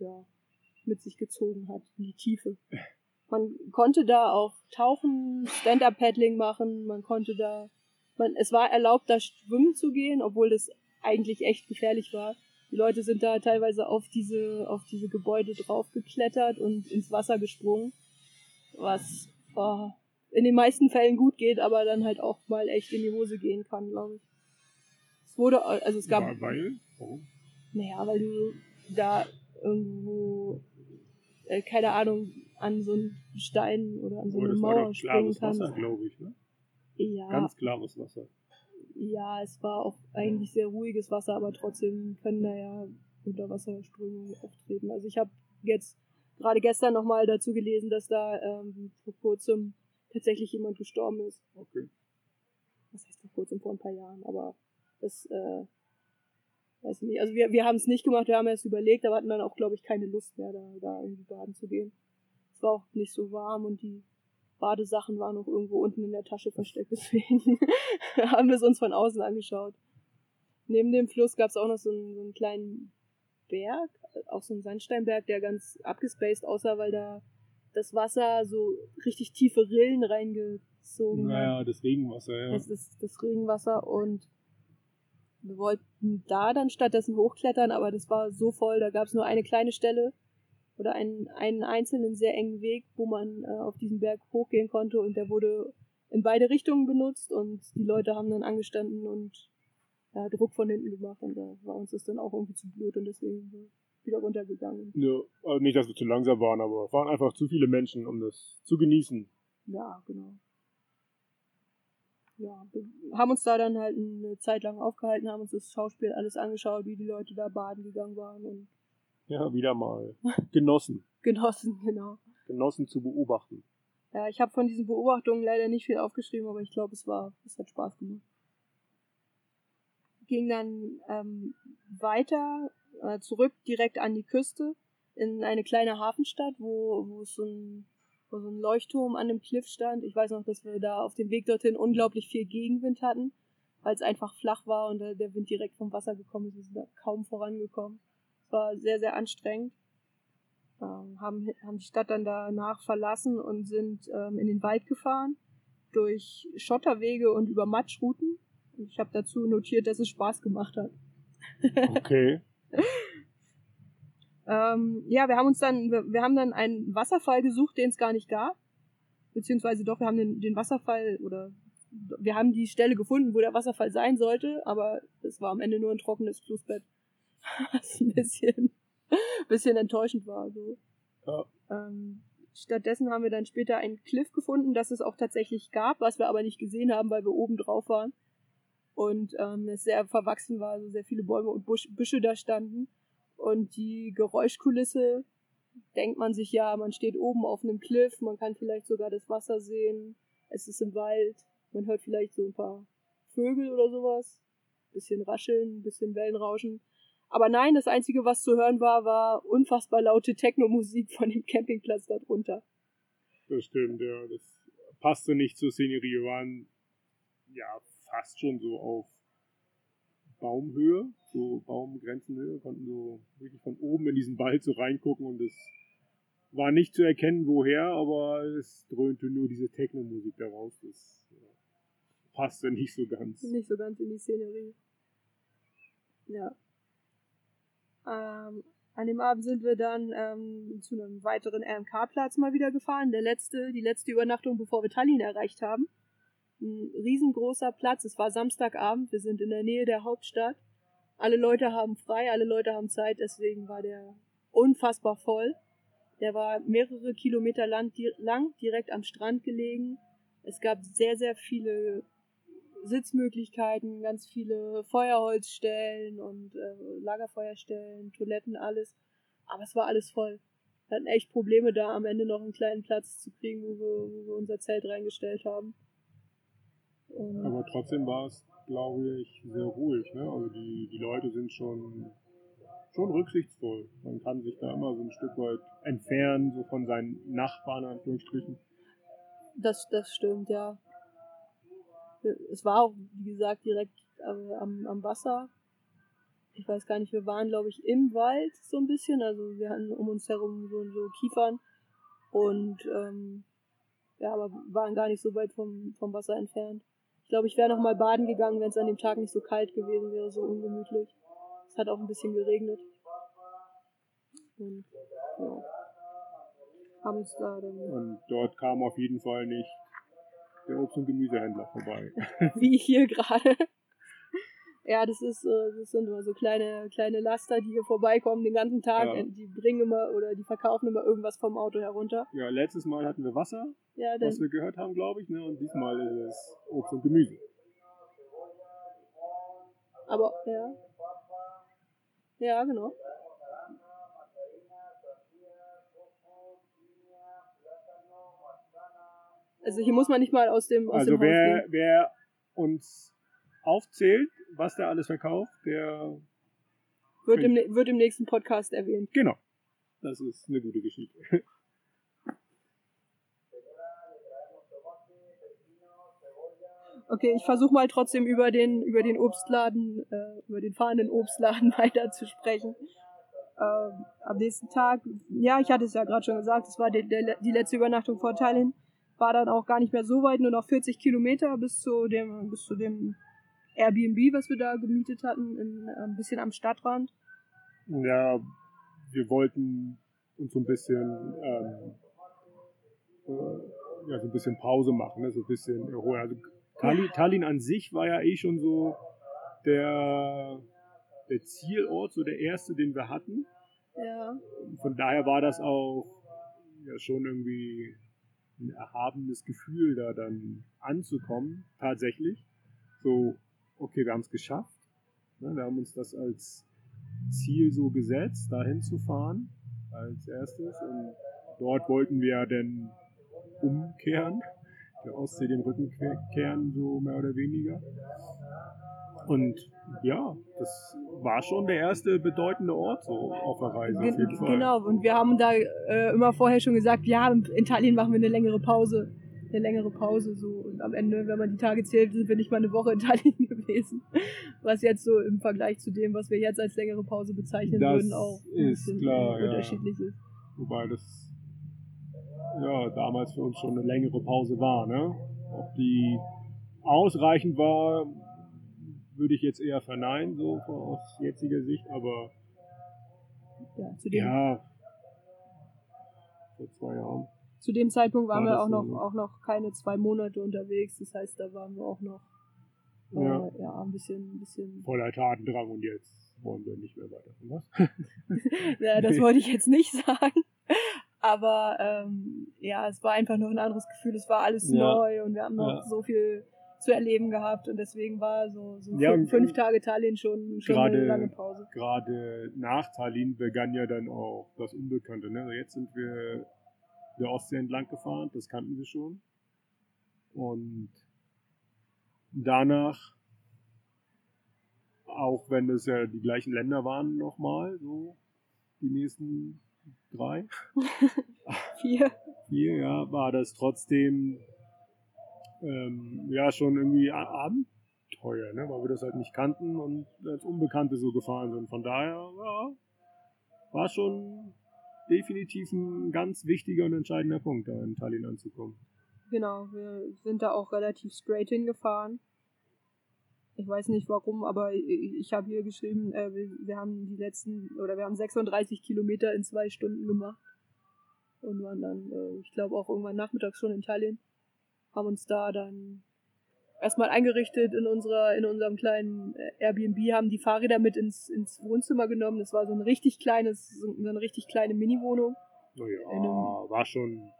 ja, mit sich gezogen hat, in die Tiefe. Man konnte da auch tauchen, Stand-Up-Paddling machen, man konnte da, man, es war erlaubt, da schwimmen zu gehen, obwohl das eigentlich echt gefährlich war. Die Leute sind da teilweise auf diese, auf diese Gebäude draufgeklettert und ins Wasser gesprungen, was oh, in den meisten Fällen gut geht, aber dann halt auch mal echt in die Hose gehen kann, glaube ich. Es wurde, also es gab. Ja, weil? Warum? Naja, weil du da irgendwo, äh, keine Ahnung, an so einen Stein oder an so Aber eine Mauer springen klares kannst. Wasser, glaube ich, ne? Ja, Ganz klares Wasser. ja, es war auch eigentlich sehr ruhiges Wasser, aber trotzdem können da ja Unterwasserströmungen auftreten. Also ich habe jetzt gerade gestern nochmal dazu gelesen, dass da ähm, vor kurzem tatsächlich jemand gestorben ist. Okay. Was heißt vor kurzem, vor ein paar Jahren, aber das, äh, weiß ich nicht. Also wir, wir haben es nicht gemacht, wir haben erst überlegt, aber hatten dann auch, glaube ich, keine Lust mehr, da, da irgendwie baden zu gehen. Es war auch nicht so warm und die Badesachen waren noch irgendwo unten in der Tasche versteckt, deswegen haben wir es uns von außen angeschaut. Neben dem Fluss gab es auch noch so einen, so einen kleinen Berg, auch so einen Sandsteinberg, der ganz abgespaced aussah, weil da das Wasser so richtig tiefe Rillen reingezogen hat. Naja, das Regenwasser, ja. Das ist das Regenwasser und wir wollten da dann stattdessen hochklettern, aber das war so voll, da gab es nur eine kleine Stelle oder einen, einen einzelnen sehr engen Weg, wo man äh, auf diesen Berg hochgehen konnte und der wurde in beide Richtungen benutzt und die Leute haben dann angestanden und ja, Druck von hinten gemacht und da war uns das dann auch irgendwie zu blöd und deswegen wieder runtergegangen. ja. Also nicht, dass wir zu langsam waren, aber es waren einfach zu viele Menschen, um das zu genießen. Ja, genau. Ja, wir haben uns da dann halt eine Zeit lang aufgehalten, haben uns das Schauspiel alles angeschaut, wie die Leute da baden gegangen waren und Ja, wieder mal genossen. genossen, genau. Genossen zu beobachten. Ja, ich habe von diesen Beobachtungen leider nicht viel aufgeschrieben, aber ich glaube, es war, es hat Spaß gemacht. Ging dann ähm, weiter äh, zurück direkt an die Küste in eine kleine Hafenstadt, wo, wo so ein, wo so ein Leuchtturm an dem Cliff stand. Ich weiß noch, dass wir da auf dem Weg dorthin unglaublich viel Gegenwind hatten, weil es einfach flach war und der Wind direkt vom Wasser gekommen ist. Wir sind da kaum vorangekommen. Es war sehr, sehr anstrengend. Ähm, haben, haben die Stadt dann danach verlassen und sind ähm, in den Wald gefahren durch Schotterwege und über Matschrouten. Ich habe dazu notiert, dass es Spaß gemacht hat. Okay. Ähm, ja, wir haben uns dann, wir, wir haben dann einen Wasserfall gesucht, den es gar nicht gab. Beziehungsweise doch, wir haben den, den Wasserfall oder wir haben die Stelle gefunden, wo der Wasserfall sein sollte, aber es war am Ende nur ein trockenes Flussbett. Was ein bisschen, bisschen enttäuschend war. So. Ja. Ähm, stattdessen haben wir dann später einen Cliff gefunden, das es auch tatsächlich gab, was wir aber nicht gesehen haben, weil wir oben drauf waren. Und ähm, es sehr verwachsen war, also sehr viele Bäume und Busch, Büsche da standen. Und die Geräuschkulisse, denkt man sich ja, man steht oben auf einem Cliff, man kann vielleicht sogar das Wasser sehen, es ist im Wald, man hört vielleicht so ein paar Vögel oder sowas, bisschen rascheln, bisschen Wellenrauschen. Aber nein, das Einzige, was zu hören war, war unfassbar laute Techno-Musik von dem Campingplatz da drunter. Das stimmt, ja. Das passte nicht zur Szenerie. Wir waren ja fast schon so auf Baumhöhe, so Baumgrenzenhöhe, konnten so wirklich von oben in diesen Wald so reingucken und es war nicht zu erkennen, woher, aber es dröhnte nur diese Techno-Musik daraus. Das ja, passte nicht so ganz. Nicht so ganz in die Szenerie. Ja. Ähm, an dem Abend sind wir dann ähm, zu einem weiteren RMK-Platz mal wieder gefahren. Der letzte, die letzte Übernachtung, bevor wir Tallinn erreicht haben. Ein riesengroßer Platz. Es war Samstagabend. Wir sind in der Nähe der Hauptstadt. Alle Leute haben frei, alle Leute haben Zeit, deswegen war der unfassbar voll. Der war mehrere Kilometer lang, direkt am Strand gelegen. Es gab sehr, sehr viele Sitzmöglichkeiten, ganz viele Feuerholzstellen und äh, Lagerfeuerstellen, Toiletten, alles. Aber es war alles voll. Wir hatten echt Probleme da am Ende noch einen kleinen Platz zu kriegen, wo wir, wo wir unser Zelt reingestellt haben. Aber trotzdem war es, glaube ich, sehr ruhig. Ne? Also die, die Leute sind schon, schon rücksichtsvoll. Man kann sich da immer so ein Stück weit entfernen, so von seinen Nachbarn, in Anführungsstrichen. Das, das stimmt, ja. Es war auch, wie gesagt, direkt äh, am, am Wasser. Ich weiß gar nicht, wir waren, glaube ich, im Wald so ein bisschen. Also wir hatten um uns herum so, so Kiefern. Und ähm, ja, aber waren gar nicht so weit vom, vom Wasser entfernt. Ich glaube, ich wäre noch mal baden gegangen, wenn es an dem Tag nicht so kalt gewesen wäre, so ungemütlich. Es hat auch ein bisschen geregnet. Und ja, haben da dann. Und dort kam auf jeden Fall nicht der Obst- und Gemüsehändler vorbei. Wie hier gerade. Ja, das ist, äh, das sind immer so kleine, kleine Laster, die hier vorbeikommen den ganzen Tag. Ja. Die bringen immer oder die verkaufen immer irgendwas vom Auto herunter. Ja, letztes Mal hatten wir Wasser, ja, was wir gehört haben, glaube ich, ne? Und diesmal ist es Obst und Gemüse. Aber, ja. Ja, genau. Also hier muss man nicht mal aus dem aus Also dem wer, wer uns aufzählt, was der alles verkauft, der wird im, wird im nächsten Podcast erwähnt. Genau. Das ist eine gute Geschichte. Okay, ich versuche mal trotzdem über den, über den Obstladen, äh, über den fahrenden Obstladen weiter zu sprechen. Ähm, am nächsten Tag, ja, ich hatte es ja gerade schon gesagt, es war die, der, die letzte Übernachtung vor Tallinn war dann auch gar nicht mehr so weit, nur noch 40 Kilometer bis zu dem, bis zu dem Airbnb, was wir da gemietet hatten, in, ein bisschen am Stadtrand. Ja, wir wollten uns so ein bisschen, ähm, äh, ja, so ein bisschen Pause machen, ne? so ein bisschen erholen. Also Tallinn, Tallinn an sich war ja eh schon so der, der Zielort, so der erste, den wir hatten. Ja. Von daher war das auch ja schon irgendwie ein erhabenes Gefühl, da dann anzukommen, tatsächlich. So, okay, wir haben es geschafft. Ne, wir haben uns das als Ziel so gesetzt, dahin zu fahren, als erstes. Und dort wollten wir dann umkehren, der Ostsee den Rücken kehren, so mehr oder weniger. Und ja, das war schon der erste bedeutende Ort so auf der Reise. Auf jeden Fall. Genau, und wir haben da äh, immer vorher schon gesagt, ja, in Italien machen wir eine längere Pause. Eine längere Pause so. Und am Ende, wenn man die Tage zählt, sind wir nicht mal eine Woche in Italien gewesen. Was jetzt so im Vergleich zu dem, was wir jetzt als längere Pause bezeichnen das würden, auch ist klar, unterschiedlich ja. ist. Wobei das ja damals für uns schon eine längere Pause war, ne? Ob die ausreichend war, würde ich jetzt eher verneinen, so aus jetziger Sicht, aber ja, zu dem, ja vor zwei Jahren. Zu dem Zeitpunkt waren war wir auch noch, so. auch noch keine zwei Monate unterwegs, das heißt, da waren wir auch noch äh, ja. ja, ein bisschen, ein bisschen. Voller Tatendrang und jetzt wollen wir nicht mehr weiter. Was? ja, das wollte ich jetzt nicht sagen. Aber ähm, ja, es war einfach noch ein anderes Gefühl. Es war alles ja. neu und wir haben noch ja. so viel zu erleben gehabt und deswegen war so, so ja, fünf, fünf, Tage Tallinn schon, schon grade, eine lange Pause. Gerade nach Tallinn begann ja dann auch das Unbekannte. Ne? Also jetzt sind wir der Ostsee entlang gefahren, das kannten wir schon. Und danach, auch wenn es ja die gleichen Länder waren nochmal, so die nächsten drei. Vier. Vier, ja, war das trotzdem ähm, ja schon irgendwie Abenteuer, ne? weil wir das halt nicht kannten und als Unbekannte so gefahren sind. Von daher, ja, war schon definitiv ein ganz wichtiger und entscheidender Punkt, da in Tallinn anzukommen. Genau, wir sind da auch relativ straight hingefahren. Ich weiß nicht warum, aber ich, habe hier geschrieben, äh, wir, wir, haben die letzten, oder wir haben 36 Kilometer in zwei Stunden gemacht. Und waren dann, äh, ich glaube auch irgendwann nachmittags schon in Tallinn haben uns da dann erstmal eingerichtet in unserer, in unserem kleinen äh, Airbnb, haben die Fahrräder mit ins, ins Wohnzimmer genommen. Das war so ein richtig kleines, so eine richtig kleine Mini-Wohnung. Naja, einem- war schon.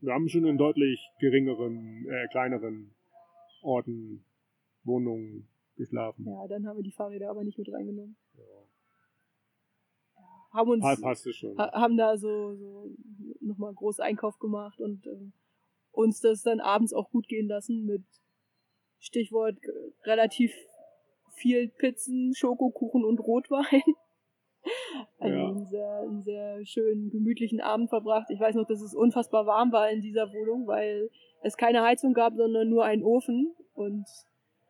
Wir haben schon in deutlich geringeren, äh, kleineren Orten, Wohnungen geschlafen. Ja, dann haben wir die Fahrräder aber nicht mit reingenommen. Ja. Haben uns, Pa- Passte schon. ha- haben da so, so nochmal groß Einkauf gemacht und ähm, uns das dann abends auch gut gehen lassen mit Stichwort äh, relativ viel Pizzen, Schokokuchen und Rotwein. Also Ja. einen, sehr, einen sehr schönen, gemütlichen Abend verbracht. Ich weiß noch, dass es unfassbar warm war in dieser Wohnung, weil es keine Heizung gab, sondern nur einen Ofen. Und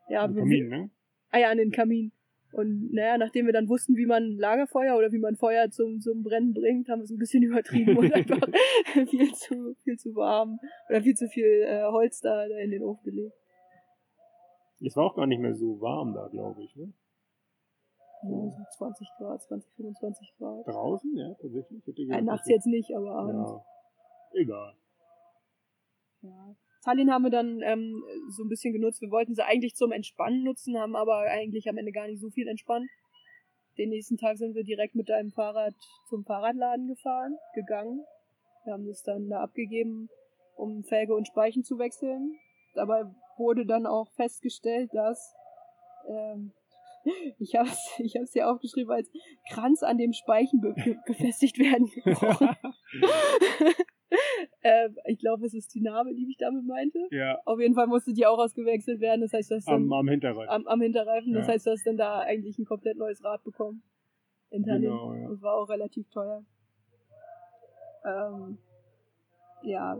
ja, wir- Kamin, ne? Ah ja, an den Kamin. Und naja, nachdem wir dann wussten, wie man Lagerfeuer oder wie man Feuer zum, zum Brennen bringt, haben wir es ein bisschen übertrieben und einfach viel zu, viel zu warm oder viel zu viel äh, Holz da, da in den Ofen gelegt. Es war auch gar nicht mehr so warm da, glaube ich, ne? Ja, so 20 Grad, 20, 25 Grad. Draußen, ja, tatsächlich. Ich hätte Äh, gedacht, nachts jetzt nicht, aber abends. Ja. Egal. Ja. Tallinn haben wir dann ähm, so ein bisschen genutzt. Wir wollten sie eigentlich zum Entspannen nutzen, haben aber eigentlich am Ende gar nicht so viel entspannt. Den nächsten Tag sind wir direkt mit deinem Fahrrad zum Fahrradladen gefahren, gegangen. Wir haben das dann da abgegeben, um Felge und Speichen zu wechseln. Dabei wurde dann auch festgestellt, dass ähm, ich habe es ich hab's hier aufgeschrieben als Kranz an dem Speichen be befestigt werden gebrochen. äh, ich glaube, es ist die Narbe, die ich damit meinte. ja, Auf jeden Fall musste die auch ausgewechselt werden. Das heißt, das am, am Hinterrad. am, am Hinterreifen. Das Ja. heißt, du hast dann da eigentlich ein komplett neues Rad bekommen. In Tallinn. Genau, ja. Das war auch relativ teuer. Ähm, ja,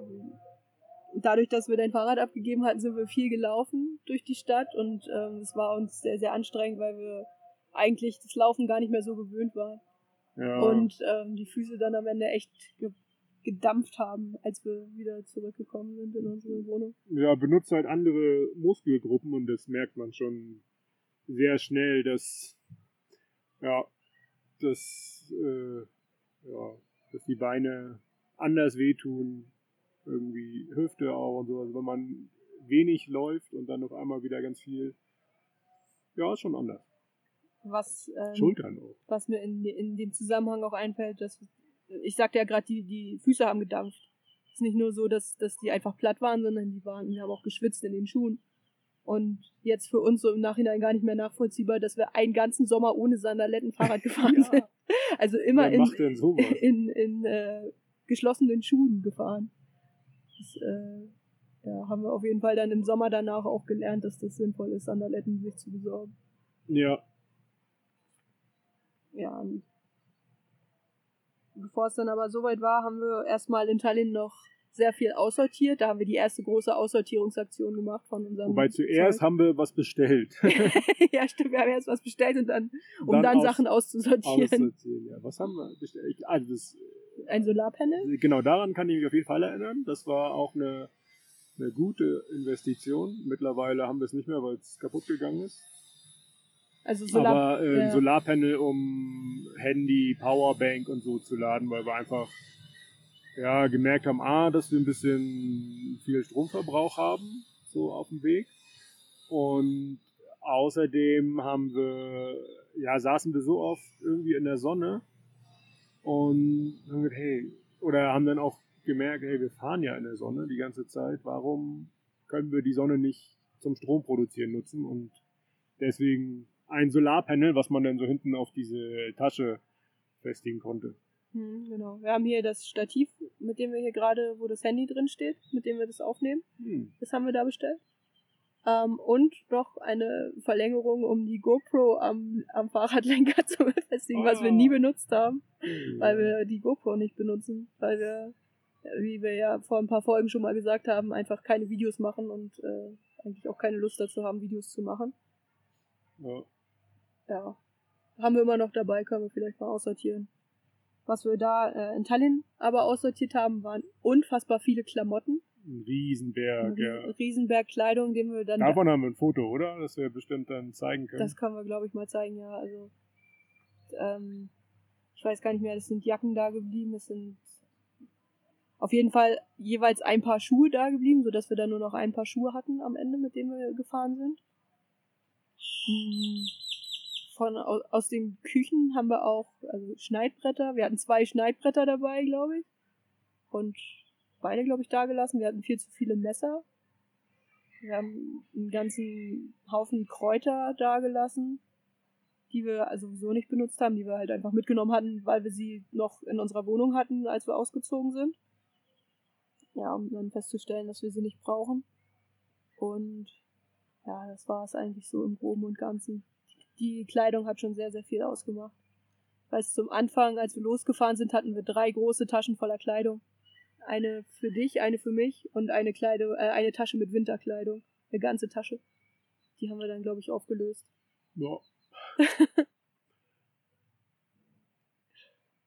dadurch, dass wir dein Fahrrad abgegeben hatten, sind wir viel gelaufen durch die Stadt und ähm, es war uns sehr, sehr anstrengend, weil wir eigentlich das Laufen gar nicht mehr so gewöhnt waren. ja. Und ähm, die Füße dann am Ende echt ge gedampft haben, als wir wieder zurückgekommen sind in unsere Wohnung. ja, benutzt halt andere Muskelgruppen und das merkt man schon sehr schnell, dass ja, dass äh, ja, dass die Beine anders wehtun, irgendwie Hüfte auch und so. Also wenn man wenig läuft und dann auf einmal wieder ganz viel, ja, ist schon anders. Was, ähm, Schultern auch. was mir in, in dem Zusammenhang auch einfällt, dass ich sagte ja gerade, die, die Füße haben gedampft. Es ist nicht nur so, dass, dass die einfach platt waren, sondern die waren, die haben auch geschwitzt in den Schuhen. Und jetzt für uns so im Nachhinein gar nicht mehr nachvollziehbar, dass wir einen ganzen Sommer ohne Sandaletten Fahrrad gefahren Ja. sind. Also immer in, sowas? in, in äh, geschlossenen Schuhen gefahren. Das äh, ja, haben wir auf jeden Fall dann im Sommer danach auch gelernt, dass das sinnvoll ist, Sandaletten sich zu besorgen. Ja, Ja, bevor es dann aber soweit war, haben wir erstmal in Tallinn noch sehr viel aussortiert. Da haben wir die erste große Aussortierungsaktion gemacht von unserem. wobei zuerst Zeug. haben wir was bestellt. ja, stimmt, wir haben erst was bestellt und dann, um dann, aus- Sachen auszusortieren. aussortieren. Ja, was haben wir bestellt? Also das, Ein Solarpanel? genau daran kann ich mich auf jeden Fall erinnern. Das war auch eine, eine gute Investition. Mittlerweile haben wir es nicht mehr, weil es kaputt gegangen ist. Also Solar. Aber äh, ein ja. Solarpanel, um Handy, Powerbank und so zu laden, weil wir einfach ja, gemerkt haben, A, dass wir ein bisschen viel Stromverbrauch haben, so auf dem Weg. Und außerdem haben wir, ja, saßen wir so oft irgendwie in der Sonne und haben gedacht, hey, oder haben dann auch gemerkt, hey, wir fahren ja in der Sonne die ganze Zeit, warum können wir die Sonne nicht zum Strom produzieren nutzen und deswegen ein Solarpanel, was man dann so hinten auf diese Tasche festigen konnte. Hm, genau. Wir haben hier das Stativ, mit dem wir hier gerade, wo das Handy drin steht, mit dem wir das aufnehmen. Hm. Das haben wir da bestellt. Ähm, und noch eine Verlängerung, um die GoPro am, am Fahrradlenker zu befestigen, was wir nie benutzt haben, weil wir die GoPro nicht benutzen, weil wir, wie wir ja vor ein paar Folgen schon mal gesagt haben, einfach keine Videos machen und äh, eigentlich auch keine Lust dazu haben, Videos zu machen. ja. Ja. Haben wir immer noch dabei, können wir vielleicht mal aussortieren. Was wir da äh, in Tallinn aber aussortiert haben, waren unfassbar viele Klamotten. Ein Riesenberg. Ja. Ries- Riesenberg Kleidung, den wir dann. Davon haben wir ein Foto, oder? Das wir bestimmt dann zeigen können. Das können wir, glaube ich, mal zeigen, ja. Also, ähm, ich weiß gar nicht mehr, es sind Jacken da geblieben, es sind auf jeden Fall jeweils ein paar Schuhe da geblieben, sodass wir dann nur noch ein paar Schuhe hatten am Ende, mit denen wir gefahren sind. Hm, von aus, aus den Küchen haben wir auch also Schneidbretter. Wir hatten zwei Schneidbretter dabei, glaube ich. Und beide, glaube ich, da gelassen. Wir hatten viel zu viele Messer. Wir haben einen ganzen Haufen Kräuter da gelassen, die wir also sowieso nicht benutzt haben, die wir halt einfach mitgenommen hatten, weil wir sie noch in unserer Wohnung hatten, als wir ausgezogen sind. Ja, um dann festzustellen, dass wir sie nicht brauchen. Und ja, das war es eigentlich so im Groben und Ganzen. Die Kleidung hat schon sehr, sehr viel ausgemacht. Weil zum Anfang, als wir losgefahren sind, hatten wir drei große Taschen voller Kleidung. Eine für dich, eine für mich und eine Kleidung, äh, eine Tasche mit Winterkleidung. Eine ganze Tasche. Die haben wir dann, glaube ich, aufgelöst. Ja.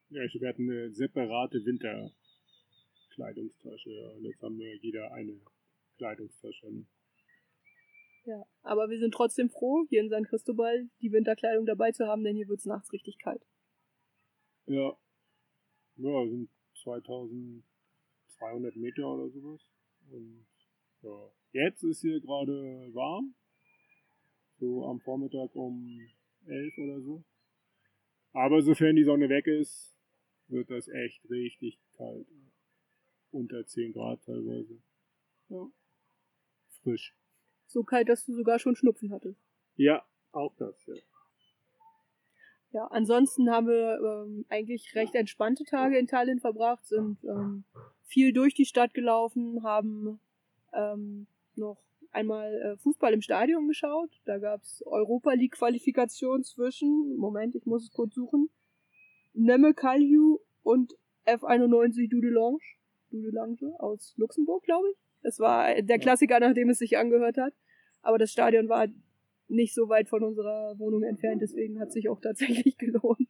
ja, ich wir hatten eine separate Winterkleidungstasche. Ja. Und jetzt haben wir jeder eine Kleidungstasche. Ne? Ja, aber wir sind trotzdem froh, hier in San Cristobal die Winterkleidung dabei zu haben, denn hier wird es nachts richtig kalt. Ja. Ja, sind 2200 Meter oder sowas. Und ja, jetzt ist hier gerade warm. So am Vormittag um 11 oder so. Aber sofern die Sonne weg ist, wird das echt richtig kalt. Unter 10 Grad teilweise. Ja. Frisch. So kalt, dass du sogar schon Schnupfen hattest. Ja, auch das, ja. Ja, ansonsten haben wir ähm, eigentlich recht entspannte Tage in Tallinn verbracht, sind ähm, viel durch die Stadt gelaufen, haben ähm, noch einmal äh, Fußball im Stadion geschaut. Da gab es Europa League Qualifikation zwischen, Moment, ich muss es kurz suchen, Nemme Kalju und F91 Dudelange, Dudelange aus Luxemburg, glaube ich. Das war der Klassiker, nachdem es sich angehört hat. Aber das Stadion war nicht so weit von unserer Wohnung entfernt, deswegen hat sich auch tatsächlich gelohnt.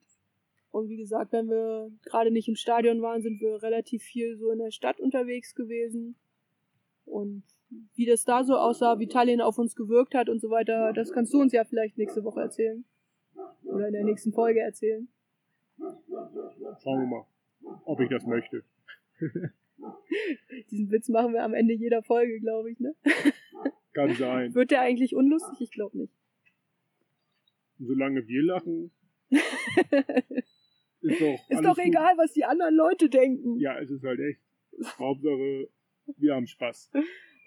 Und wie gesagt, wenn wir gerade nicht im Stadion waren, sind wir relativ viel so in der Stadt unterwegs gewesen. Und wie das da so aussah, wie Tallinn auf uns gewirkt hat und so weiter, das kannst du uns ja vielleicht nächste Woche erzählen. Oder in der nächsten Folge erzählen. Schauen wir mal, ob ich das möchte. Diesen Witz machen wir am Ende jeder Folge, glaube ich, ne? Kann sein. Wird der eigentlich unlustig? Ich glaube nicht. Solange wir lachen, ist doch, ist doch egal, was die anderen Leute denken. Ja, es ist halt echt. Hauptsache, wir haben Spaß.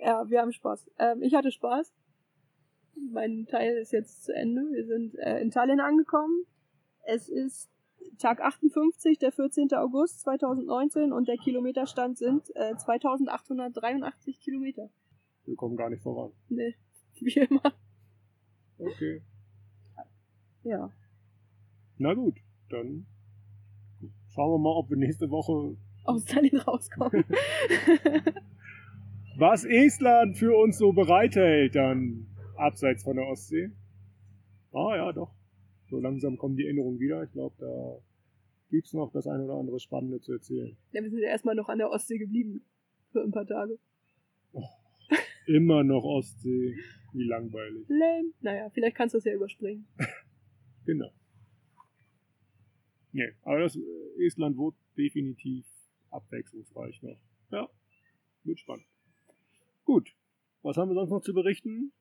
Ja, wir haben Spaß. Ähm, ich hatte Spaß. Mein Teil ist jetzt zu Ende. Wir sind äh, in Tallinn angekommen. Es ist Tag 58, der 14. August 2019 und der Kilometerstand sind äh, 2883 Kilometer. Wir kommen gar nicht voran. Nee, wie immer. Okay. Ja. Na gut, dann schauen wir mal, ob wir nächste Woche aus Tallinn rauskommen. Was Estland für uns so bereithält, dann abseits von der Ostsee. Ah ja, doch so langsam kommen die Erinnerungen wieder. Ich glaube, da gibt es noch das ein oder andere Spannende zu erzählen. Ja, wir sind ja erstmal noch an der Ostsee geblieben. Für ein paar Tage. Oh, immer noch Ostsee. Wie langweilig. Lame. Naja, vielleicht kannst du es ja überspringen. genau. Nee, aber das äh, Estland wird definitiv abwechslungsreich noch. Ja, wird spannend. Gut. Was haben wir sonst noch zu berichten?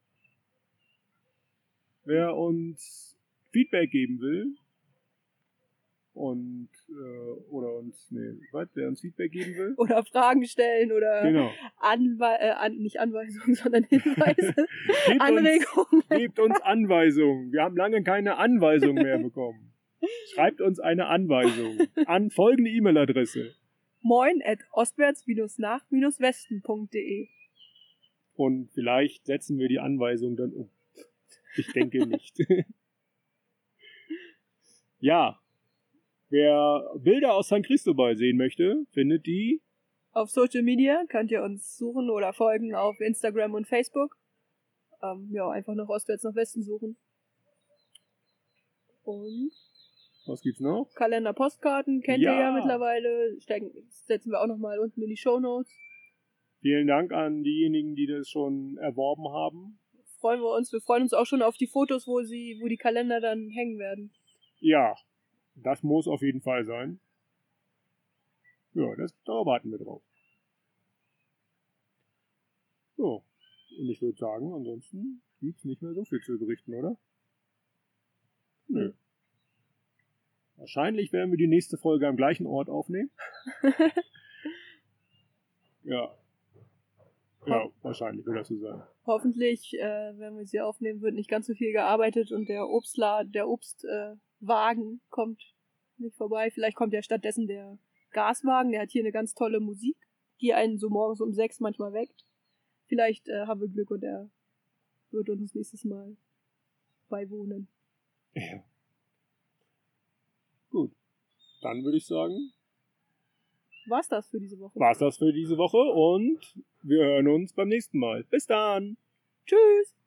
Wer uns Feedback geben will und äh, oder uns nee, was, wer uns Feedback geben will oder Fragen stellen oder genau. Anwe äh, an, nicht Anweisungen, sondern Hinweise, gebt Anregungen. Uns, gebt uns Anweisungen. Wir haben lange keine Anweisung mehr bekommen. Schreibt uns eine Anweisung an folgende E-Mail-Adresse. Moin at ostwärts-nach-westen.de Und vielleicht setzen wir die Anweisung dann um. Ich denke nicht. Ja, wer Bilder aus San Cristobal sehen möchte, findet die auf Social Media. Könnt ihr uns suchen oder folgen auf Instagram und Facebook. Ähm, ja, einfach nach Ostwärts nach Westen suchen. Und was gibt's noch? Kalender, Postkarten kennt ja. ihr ja mittlerweile. Stecken, setzen wir auch nochmal unten in die Show Notes. Vielen Dank an diejenigen, die das schon erworben haben. Freuen wir uns. Wir freuen uns auch schon auf die Fotos, wo sie, wo die Kalender dann hängen werden. Ja, das muss auf jeden Fall sein. Ja, das, da warten wir drauf. So, und ich würde sagen, ansonsten gibt's nicht mehr so viel zu berichten, oder? Nö. Wahrscheinlich werden wir die nächste Folge am gleichen Ort aufnehmen. ja. Ja, wahrscheinlich wird das so sein. Hoffentlich, äh, wenn wir sie aufnehmen, wird nicht ganz so viel gearbeitet und der Obstladen, der Obstwagen äh, kommt nicht vorbei. Vielleicht kommt ja stattdessen der Gaswagen, der hat hier eine ganz tolle Musik, die einen so morgens um sechs manchmal weckt. Vielleicht äh, haben wir Glück und er wird uns nächstes Mal beiwohnen. Ja. Gut. Dann würde ich sagen, war's das für diese Woche. War's das für diese Woche und wir hören uns beim nächsten Mal. Bis dann. Tschüss.